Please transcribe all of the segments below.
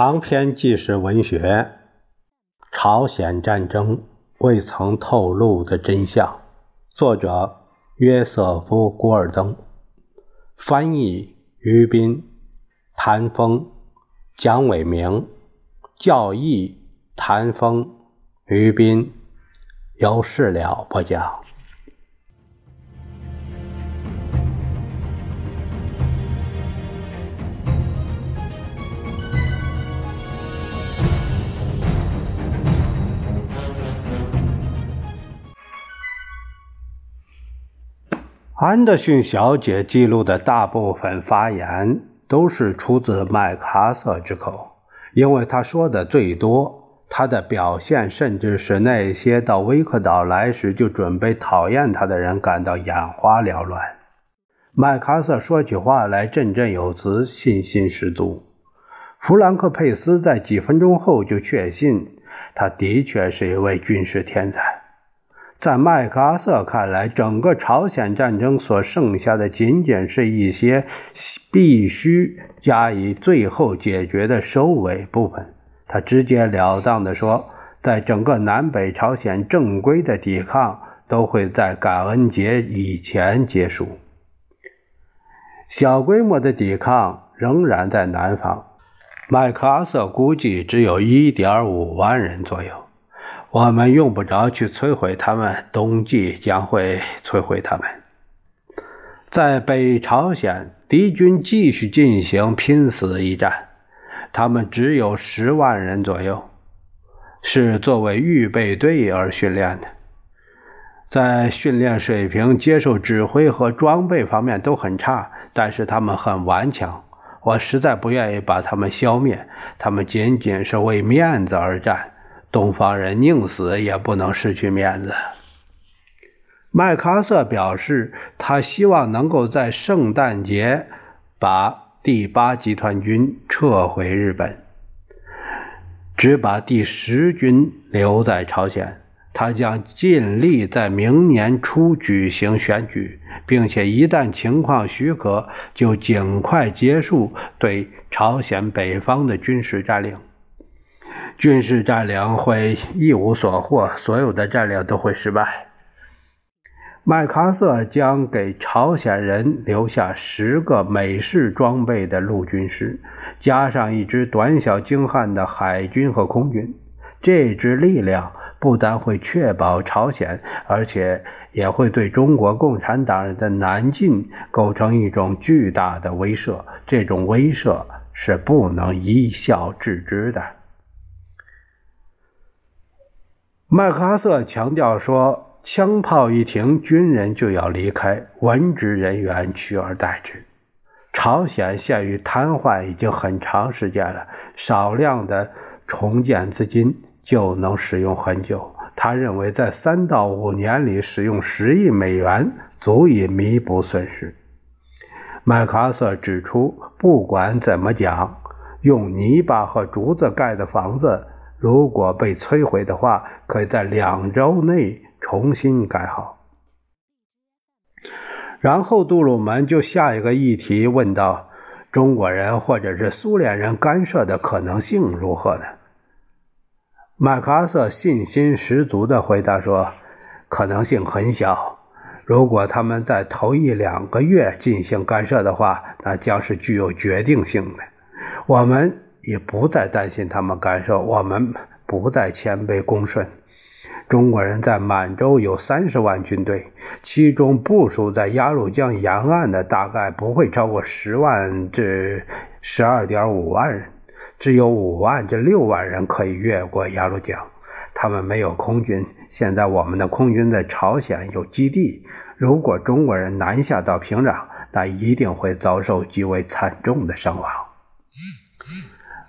长篇纪实文学《朝鲜战争未曾透露的真相》，作者约瑟夫·古尔登，翻译于斌、谭峰、蒋伟明，教义谭峰、于斌，由事了播讲。安德逊小姐记录的大部分发言都是出自麦克阿瑟之口，因为他说的最多，他的表现甚至使那些到威克岛来时就准备讨厌他的人感到眼花缭乱。麦克阿瑟说起话来振振有词，信心十足。弗兰克·佩斯在几分钟后就确信，他的确是一位军事天才。在麦克阿瑟看来，整个朝鲜战争所剩下的仅仅是一些必须加以最后解决的收尾部分。他直截了当地说，在整个南北朝鲜正规的抵抗都会在感恩节以前结束。小规模的抵抗仍然在南方，麦克阿瑟估计只有一点五万人左右。我们用不着去摧毁他们，冬季将会摧毁他们。在北朝鲜，敌军继续进行拼死一战，他们只有十万人左右，是作为预备队而训练的，在训练水平、接受指挥和装备方面都很差，但是他们很顽强。我实在不愿意把他们消灭，他们仅仅是为面子而战。东方人宁死也不能失去面子。麦克阿瑟表示，他希望能够在圣诞节把第八集团军撤回日本，只把第十军留在朝鲜。他将尽力在明年初举行选举，并且一旦情况许可，就尽快结束对朝鲜北方的军事占领。军事占领会一无所获，所有的占领都会失败。麦克阿瑟将给朝鲜人留下十个美式装备的陆军师，加上一支短小精悍的海军和空军。这支力量不但会确保朝鲜，而且也会对中国共产党人的南进构成一种巨大的威慑。这种威慑是不能一笑置之的。麦克阿瑟强调说：“枪炮一停，军人就要离开，文职人员取而代之。朝鲜陷于瘫痪已经很长时间了，少量的重建资金就能使用很久。他认为，在三到五年里使用十亿美元足以弥补损失。”麦克阿瑟指出，不管怎么讲，用泥巴和竹子盖的房子。如果被摧毁的话，可以在两周内重新改好。然后杜鲁门就下一个议题问道：“中国人或者是苏联人干涉的可能性如何呢？”麦克阿瑟信心十足地回答说：“可能性很小。如果他们在头一两个月进行干涉的话，那将是具有决定性的。我们。”也不再担心他们干涉，我们不再谦卑恭顺。中国人在满洲有三十万军队，其中部署在鸭绿江沿岸的大概不会超过十万至十二点五万人，只有五万至六万人可以越过鸭绿江。他们没有空军，现在我们的空军在朝鲜有基地。如果中国人南下到平壤，那一定会遭受极为惨重的伤亡。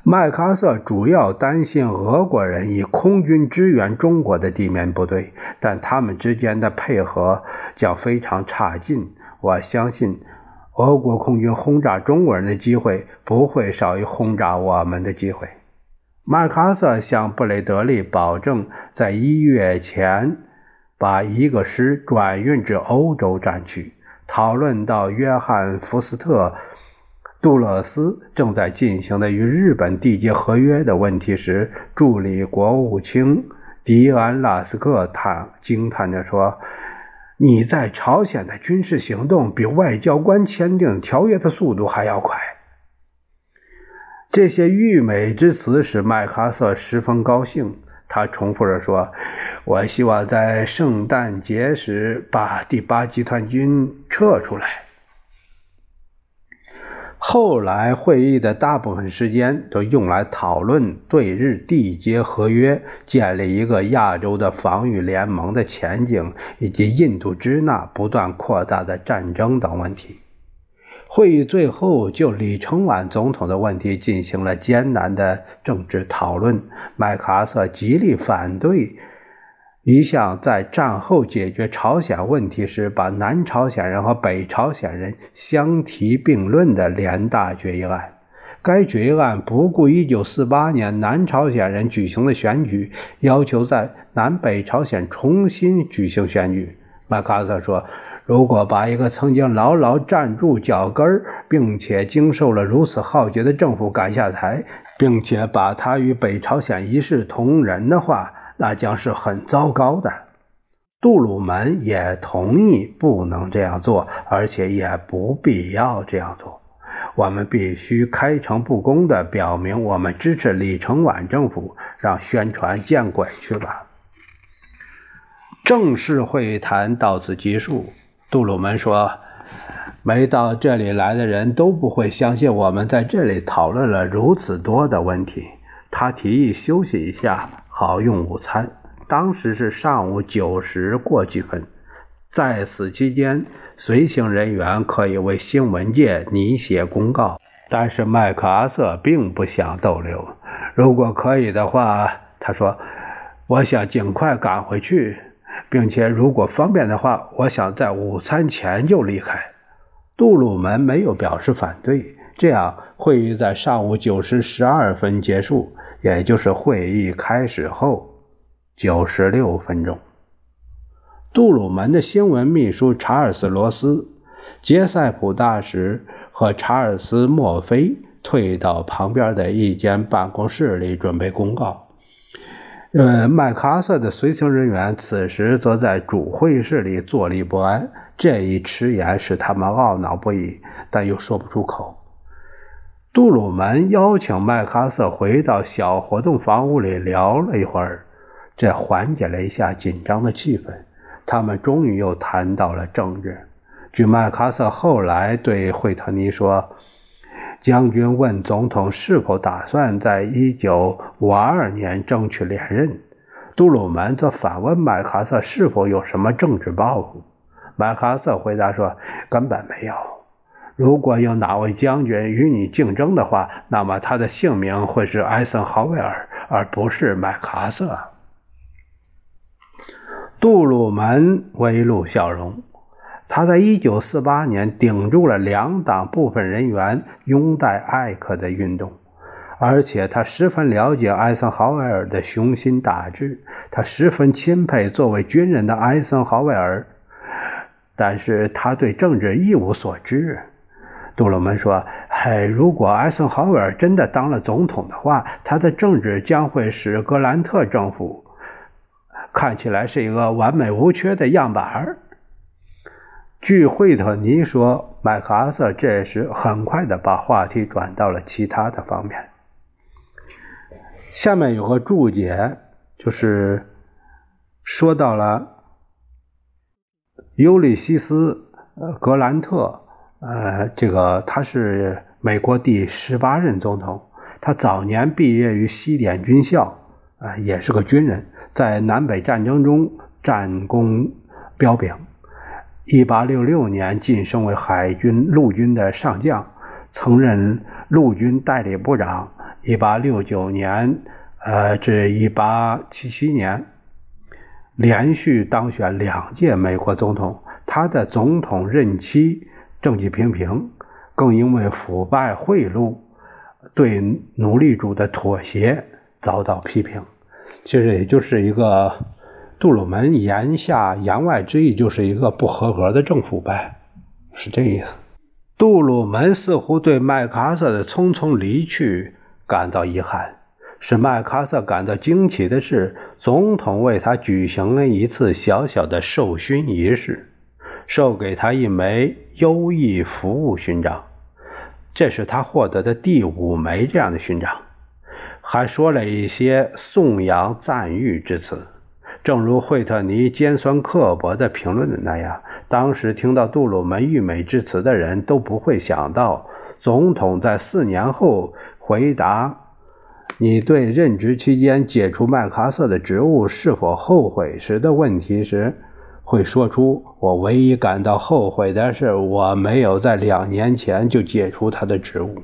麦克阿瑟主要担心俄国人以空军支援中国的地面部队，但他们之间的配合将非常差劲。我相信，俄国空军轰炸中国人的机会不会少于轰炸我们的机会。麦克阿瑟向布雷德利保证，在一月前把一个师转运至欧洲战区。讨论到约翰·福斯特。杜勒斯正在进行的与日本缔结合约的问题时，助理国务卿迪安拉斯克叹惊叹着说：“你在朝鲜的军事行动比外交官签订条约的速度还要快。”这些溢美之词使麦克阿瑟十分高兴。他重复着说：“我希望在圣诞节时把第八集团军撤出来。”后来会议的大部分时间都用来讨论对日缔结合约、建立一个亚洲的防御联盟的前景，以及印度支那不断扩大的战争等问题。会议最后就李承晚总统的问题进行了艰难的政治讨论。麦克阿瑟极力反对。一项在战后解决朝鲜问题时把南朝鲜人和北朝鲜人相提并论的联大决议案。该决议案不顾1948年南朝鲜人举行的选举，要求在南北朝鲜重新举行选举。麦克阿瑟说：“如果把一个曾经牢牢站住脚跟并且经受了如此浩劫的政府赶下台，并且把他与北朝鲜一视同仁的话，”那将是很糟糕的。杜鲁门也同意不能这样做，而且也不必要这样做。我们必须开诚布公地表明，我们支持李承晚政府，让宣传见鬼去吧。正式会谈到此结束。杜鲁门说：“没到这里来的人都不会相信我们在这里讨论了如此多的问题。”他提议休息一下。好用午餐。当时是上午九时过几分，在此期间，随行人员可以为新闻界拟写公告。但是麦克阿瑟并不想逗留。如果可以的话，他说：“我想尽快赶回去，并且如果方便的话，我想在午餐前就离开。”杜鲁门没有表示反对。这样，会议在上午九时十二分结束。也就是会议开始后九十六分钟，杜鲁门的新闻秘书查尔斯·罗斯、杰塞普大使和查尔斯·墨菲退到旁边的一间办公室里准备公告。呃，麦克阿瑟的随行人员此时则在主会议室里坐立不安。这一迟延使他们懊恼不已，但又说不出口。杜鲁门邀请麦克阿瑟回到小活动房屋里聊了一会儿，这缓解了一下紧张的气氛。他们终于又谈到了政治。据麦克阿瑟后来对惠特尼说：“将军问总统是否打算在1952年争取连任。”杜鲁门则反问麦克阿瑟是否有什么政治抱负。麦克阿瑟回答说：“根本没有。”如果有哪位将军与你竞争的话，那么他的姓名会是艾森豪威尔，而不是麦克阿瑟。杜鲁门微露笑容，他在1948年顶住了两党部分人员拥戴艾克的运动，而且他十分了解艾森豪威尔的雄心大志，他十分钦佩作为军人的艾森豪威尔，但是他对政治一无所知。杜鲁门说：“嘿，如果艾森豪威尔真的当了总统的话，他的政治将会使格兰特政府看起来是一个完美无缺的样板。”据惠特尼说，麦克阿瑟这时很快的把话题转到了其他的方面。下面有个注解，就是说到了尤利西斯·格兰特。呃，这个他是美国第十八任总统。他早年毕业于西点军校，啊，也是个军人，在南北战争中战功彪炳。一八六六年晋升为海军陆军的上将，曾任陆军代理部长。一八六九年，呃，至一八七七年，连续当选两届美国总统。他的总统任期。政绩平平，更因为腐败贿赂、对奴隶主的妥协遭到批评。其实也就是一个杜鲁门言下言外之意，就是一个不合格的政府呗，是这意思。杜鲁门似乎对麦克阿瑟的匆匆离去感到遗憾。使麦克阿瑟感到惊奇的是，总统为他举行了一次小小的授勋仪式，授给他一枚优异服务勋章。这是他获得的第五枚这样的勋章，还说了一些颂扬赞誉之词。正如惠特尼尖酸刻薄的评论的那样，当时听到杜鲁门誉美之词的人都不会想到，总统在四年后回答你对任职期间解除麦克阿瑟的职务是否后悔时的问题时，会说出“我唯一感到后悔的是，我没有在两年前就解除他的职务。”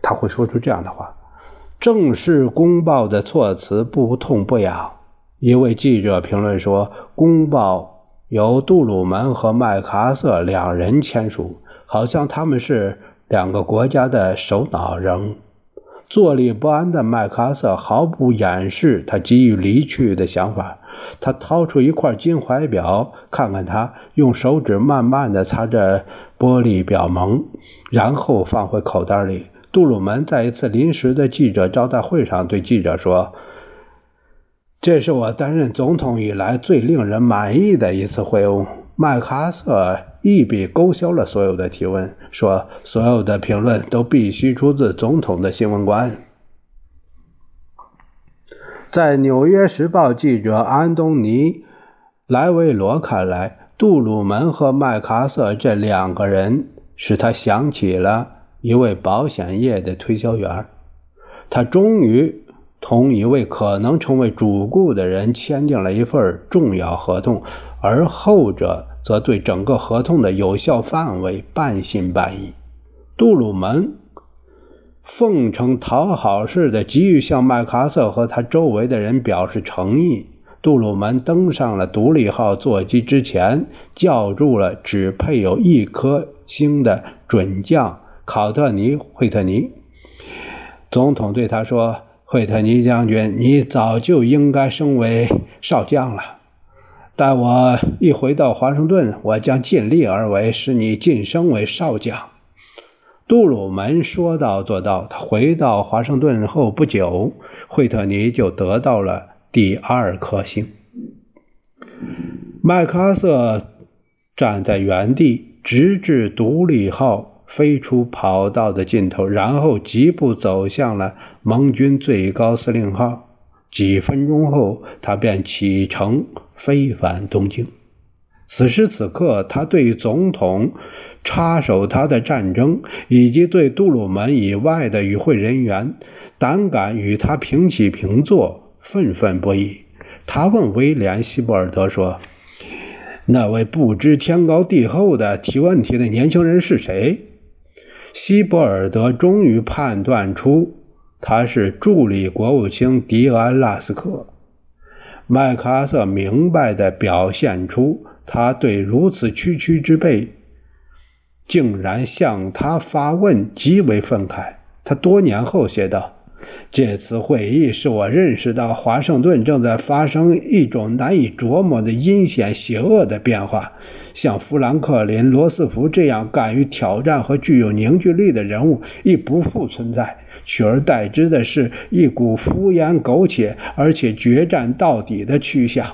他会说出这样的话。正式公报的措辞不痛不痒。一位记者评论说：“公报由杜鲁门和麦克阿瑟两人签署，好像他们是两个国家的首脑人。”坐立不安的麦克阿瑟毫不掩饰他急于离去的想法。他掏出一块金怀表，看看它，用手指慢慢地擦着玻璃表蒙，然后放回口袋里。杜鲁门在一次临时的记者招待会上对记者说。这是我担任总统以来最令人满意的一次会晤。麦克阿瑟一笔勾销了所有的提问，说：“所有的评论都必须出自总统的新闻官。”在《纽约时报》记者安东尼·莱维罗看来，杜鲁门和麦克阿瑟这两个人使他想起了一位保险业的推销员。他终于。同一位可能成为主顾的人签订了一份重要合同，而后者则对整个合同的有效范围半信半疑。杜鲁门奉承讨好似的急于向麦克阿瑟和他周围的人表示诚意。杜鲁门登上了独立号座机之前，叫住了只配有一颗星的准将考特尼·惠特尼。总统对他说。惠特尼将军，你早就应该升为少将了。待我一回到华盛顿，我将尽力而为，使你晋升为少将。杜鲁门说到做到。他回到华盛顿后不久，惠特尼就得到了第二颗星。麦克阿瑟站在原地，直至独立号。飞出跑道的尽头，然后疾步走向了盟军最高司令号。几分钟后，他便启程飞返东京。此时此刻，他对总统插手他的战争，以及对杜鲁门以外的与会人员胆敢与他平起平坐，愤愤不已。他问威廉·希伯尔德说：“那位不知天高地厚的提问题的年轻人是谁？”希伯尔德终于判断出他是助理国务卿迪安·拉斯克。麦克阿瑟明白地表现出他对如此区区之辈竟然向他发问极为愤慨。他多年后写道：“这次会议使我认识到华盛顿正在发生一种难以琢磨的阴险邪恶的变化。”像富兰克林·罗斯福这样敢于挑战和具有凝聚力的人物已不复存在，取而代之的是一股敷衍苟且而且决战到底的趋向。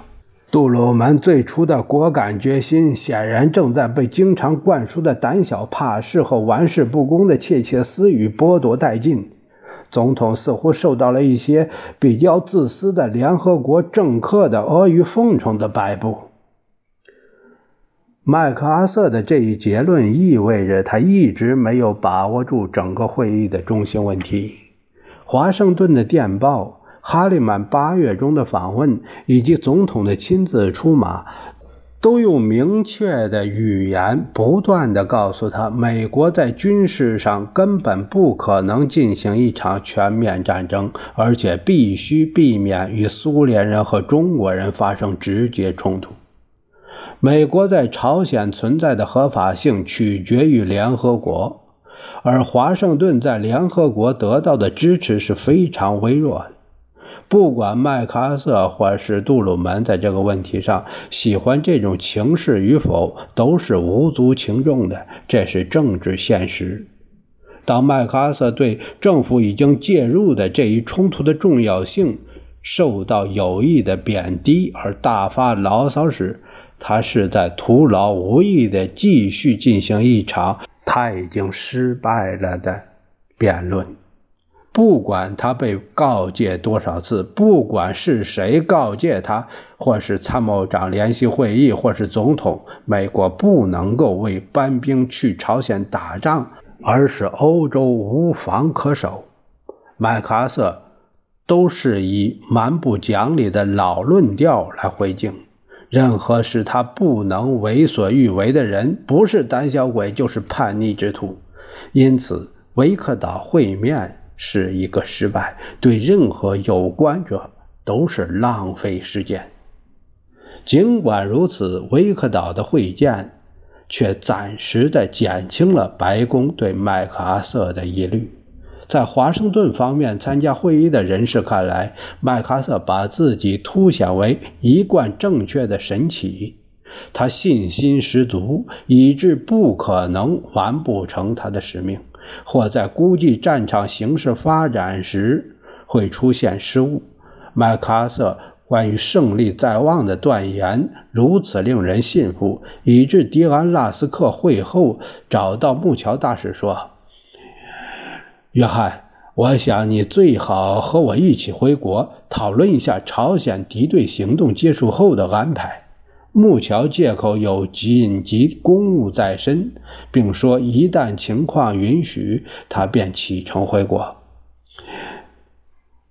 杜鲁门最初的果敢决心，显然正在被经常灌输的胆小怕事和玩世不恭的窃窃私语剥夺殆尽。总统似乎受到了一些比较自私的联合国政客的阿谀奉承的摆布。麦克阿瑟的这一结论意味着他一直没有把握住整个会议的中心问题。华盛顿的电报、哈利曼八月中的访问以及总统的亲自出马，都用明确的语言不断地告诉他，美国在军事上根本不可能进行一场全面战争，而且必须避免与苏联人和中国人发生直接冲突。美国在朝鲜存在的合法性取决于联合国，而华盛顿在联合国得到的支持是非常微弱的。不管麦克阿瑟或是杜鲁门在这个问题上喜欢这种情势与否，都是无足轻重的。这是政治现实。当麦克阿瑟对政府已经介入的这一冲突的重要性受到有意的贬低而大发牢骚时，他是在徒劳无益地继续进行一场他已经失败了的辩论。不管他被告诫多少次，不管是谁告诫他，或是参谋长联席会议，或是总统，美国不能够为搬兵去朝鲜打仗，而是欧洲无防可守。麦克阿瑟都是以蛮不讲理的老论调来回敬。任何使他不能为所欲为的人，不是胆小鬼，就是叛逆之徒。因此，维克岛会面。是一个失败，对任何有关者都是浪费时间。尽管如此，维克岛的会见却暂时的减轻了白宫对麦克阿瑟的疑虑。在华盛顿方面参加会议的人士看来，麦克阿瑟把自己凸显为一贯正确的神奇，他信心十足，以致不可能完不成他的使命。或在估计战场形势发展时会出现失误。麦克阿瑟关于胜利在望的断言如此令人信服，以致迪安·拉斯克会后找到木桥大使说：“约翰，我想你最好和我一起回国，讨论一下朝鲜敌对行动结束后的安排。”木桥借口有紧急公务在身，并说一旦情况允许，他便启程回国。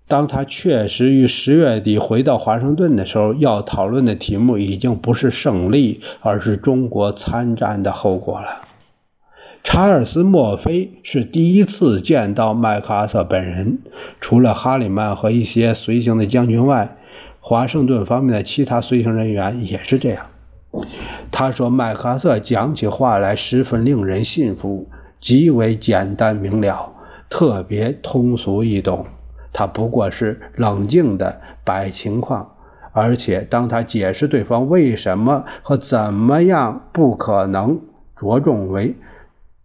当他确实于十月底回到华盛顿的时候，要讨论的题目已经不是胜利，而是中国参战的后果了。查尔斯·墨菲是第一次见到麦克阿瑟本人，除了哈里曼和一些随行的将军外。华盛顿方面的其他随行人员也是这样。他说：“麦克阿瑟讲起话来十分令人信服，极为简单明了，特别通俗易懂。他不过是冷静的摆情况，而且当他解释对方为什么和怎么样不可能，着重为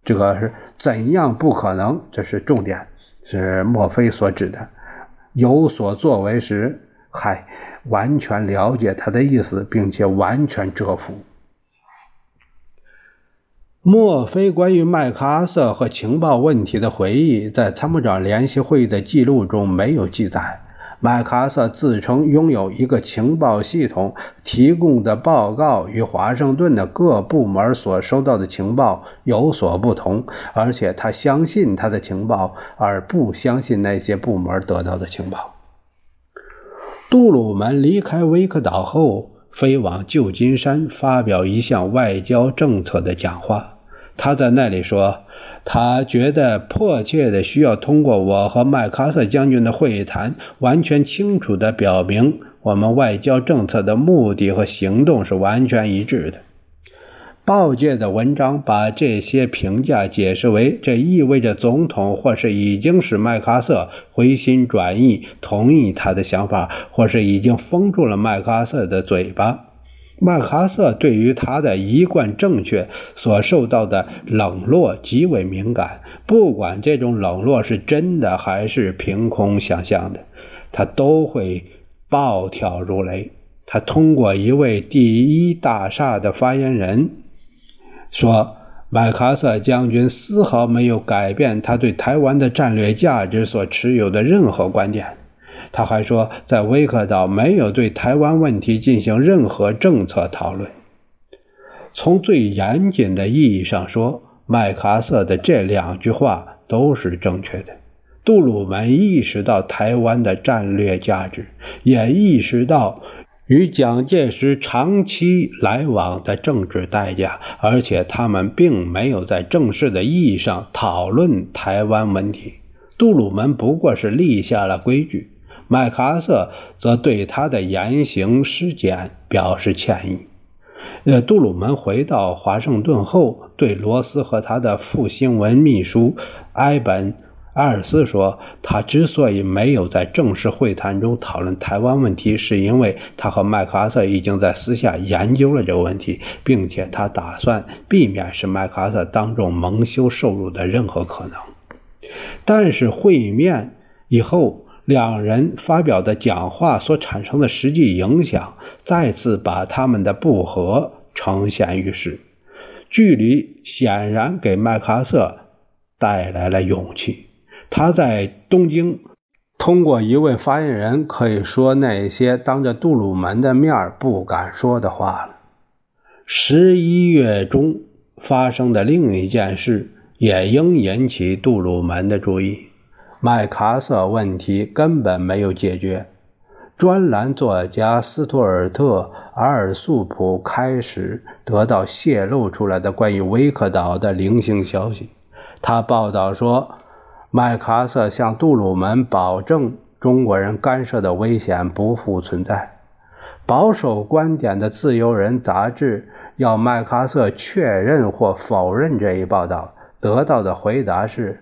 这个是怎样不可能，这是重点，是墨菲所指的。有所作为时，嗨。”完全了解他的意思，并且完全折服。莫非关于麦克阿瑟和情报问题的回忆，在参谋长联席会议的记录中没有记载。麦克阿瑟自称拥有一个情报系统，提供的报告与华盛顿的各部门所收到的情报有所不同，而且他相信他的情报，而不相信那些部门得到的情报。杜鲁门离开威克岛后，飞往旧金山发表一项外交政策的讲话。他在那里说：“他觉得迫切的需要通过我和麦克阿瑟将军的会谈，完全清楚地表明我们外交政策的目的和行动是完全一致的。”报界的文章把这些评价解释为：这意味着总统或是已经使麦克阿瑟回心转意，同意他的想法，或是已经封住了麦克阿瑟的嘴巴。麦克阿瑟对于他的一贯正确所受到的冷落极为敏感，不管这种冷落是真的还是凭空想象的，他都会暴跳如雷。他通过一位第一大厦的发言人。说，麦克阿瑟将军丝毫没有改变他对台湾的战略价值所持有的任何观点。他还说，在威克岛没有对台湾问题进行任何政策讨论。从最严谨的意义上说，麦克阿瑟的这两句话都是正确的。杜鲁门意识到台湾的战略价值，也意识到。与蒋介石长期来往的政治代价，而且他们并没有在正式的意义上讨论台湾问题。杜鲁门不过是立下了规矩，麦克阿瑟则对他的言行失检表示歉意。呃，杜鲁门回到华盛顿后，对罗斯和他的副新闻秘书埃本埃尔斯说，他之所以没有在正式会谈中讨论台湾问题，是因为他和麦克阿瑟已经在私下研究了这个问题，并且他打算避免使麦克阿瑟当众蒙羞受辱的任何可能。但是会面以后，两人发表的讲话所产生的实际影响，再次把他们的不和呈现于世。距离显然给麦克阿瑟带来了勇气。他在东京通过一位发言人可以说那些当着杜鲁门的面不敢说的话了。十一月中发生的另一件事也应引起杜鲁门的注意：麦克阿瑟问题根本没有解决。专栏作家斯图尔特·阿尔素普开始得到泄露出来的关于威克岛的零星消息。他报道说。麦克阿瑟向杜鲁门保证，中国人干涉的危险不复存在。保守观点的《自由人》杂志要麦克阿瑟确认或否认这一报道，得到的回答是：“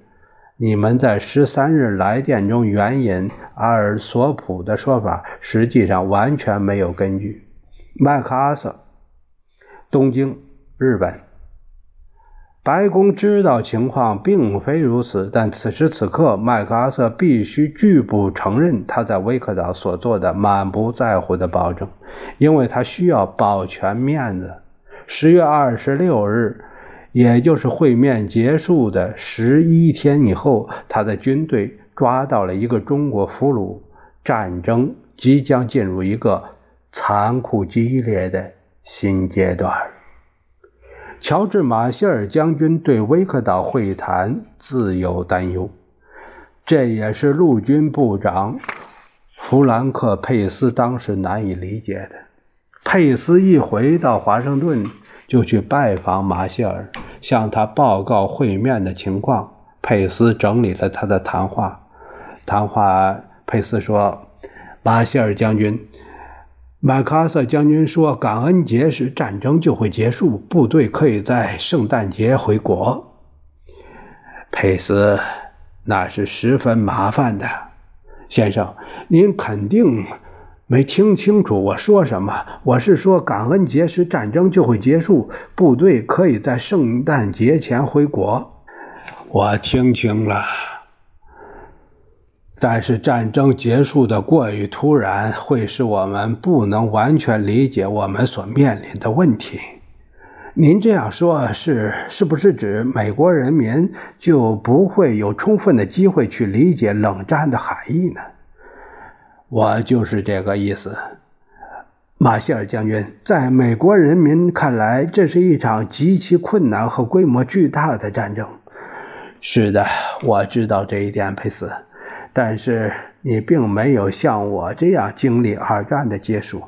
你们在十三日来电中援引阿尔索普的说法，实际上完全没有根据。”麦克阿瑟，东京，日本。白宫知道情况并非如此，但此时此刻，麦克阿瑟必须拒不承认他在威克岛所做的满不在乎的保证，因为他需要保全面子。十月二十六日，也就是会面结束的十一天以后，他的军队抓到了一个中国俘虏，战争即将进入一个残酷激烈的新阶段。乔治·马歇尔将军对威克岛会谈自有担忧，这也是陆军部长弗兰克·佩斯当时难以理解的。佩斯一回到华盛顿，就去拜访马歇尔，向他报告会面的情况。佩斯整理了他的谈话。谈话，佩斯说：“马歇尔将军。”麦克阿瑟将军说：“感恩节时战争就会结束，部队可以在圣诞节回国。”佩斯，那是十分麻烦的，先生，您肯定没听清楚我说什么。我是说，感恩节时战争就会结束，部队可以在圣诞节前回国。我听清了。但是战争结束的过于突然，会使我们不能完全理解我们所面临的问题。您这样说，是是不是指美国人民就不会有充分的机会去理解冷战的含义呢？我就是这个意思，马歇尔将军。在美国人民看来，这是一场极其困难和规模巨大的战争。是的，我知道这一点，佩斯。但是你并没有像我这样经历二战的结束，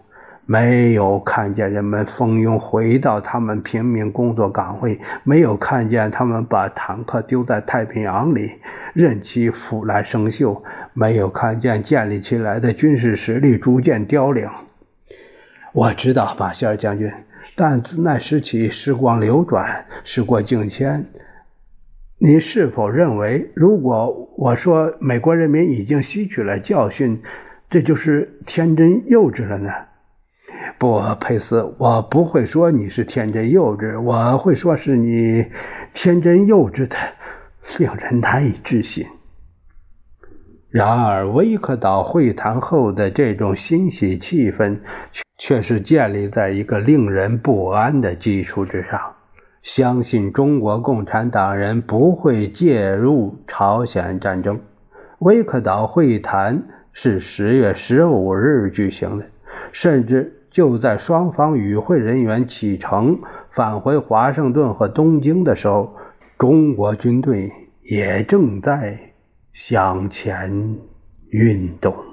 没有看见人们蜂拥回到他们平民工作岗位，没有看见他们把坦克丢在太平洋里，任其腐烂生锈，没有看见建立起来的军事实力逐渐凋零。我知道，马歇尔将军，但自那时起，时光流转，时过境迁。你是否认为，如果我说美国人民已经吸取了教训，这就是天真幼稚了呢？不，佩斯，我不会说你是天真幼稚，我会说是你天真幼稚的令人难以置信。然而，威克岛会谈后的这种欣喜气氛，却是建立在一个令人不安的基础之上。相信中国共产党人不会介入朝鲜战争。威克岛会谈是十月十五日举行的，甚至就在双方与会人员启程返回华盛顿和东京的时候，中国军队也正在向前运动。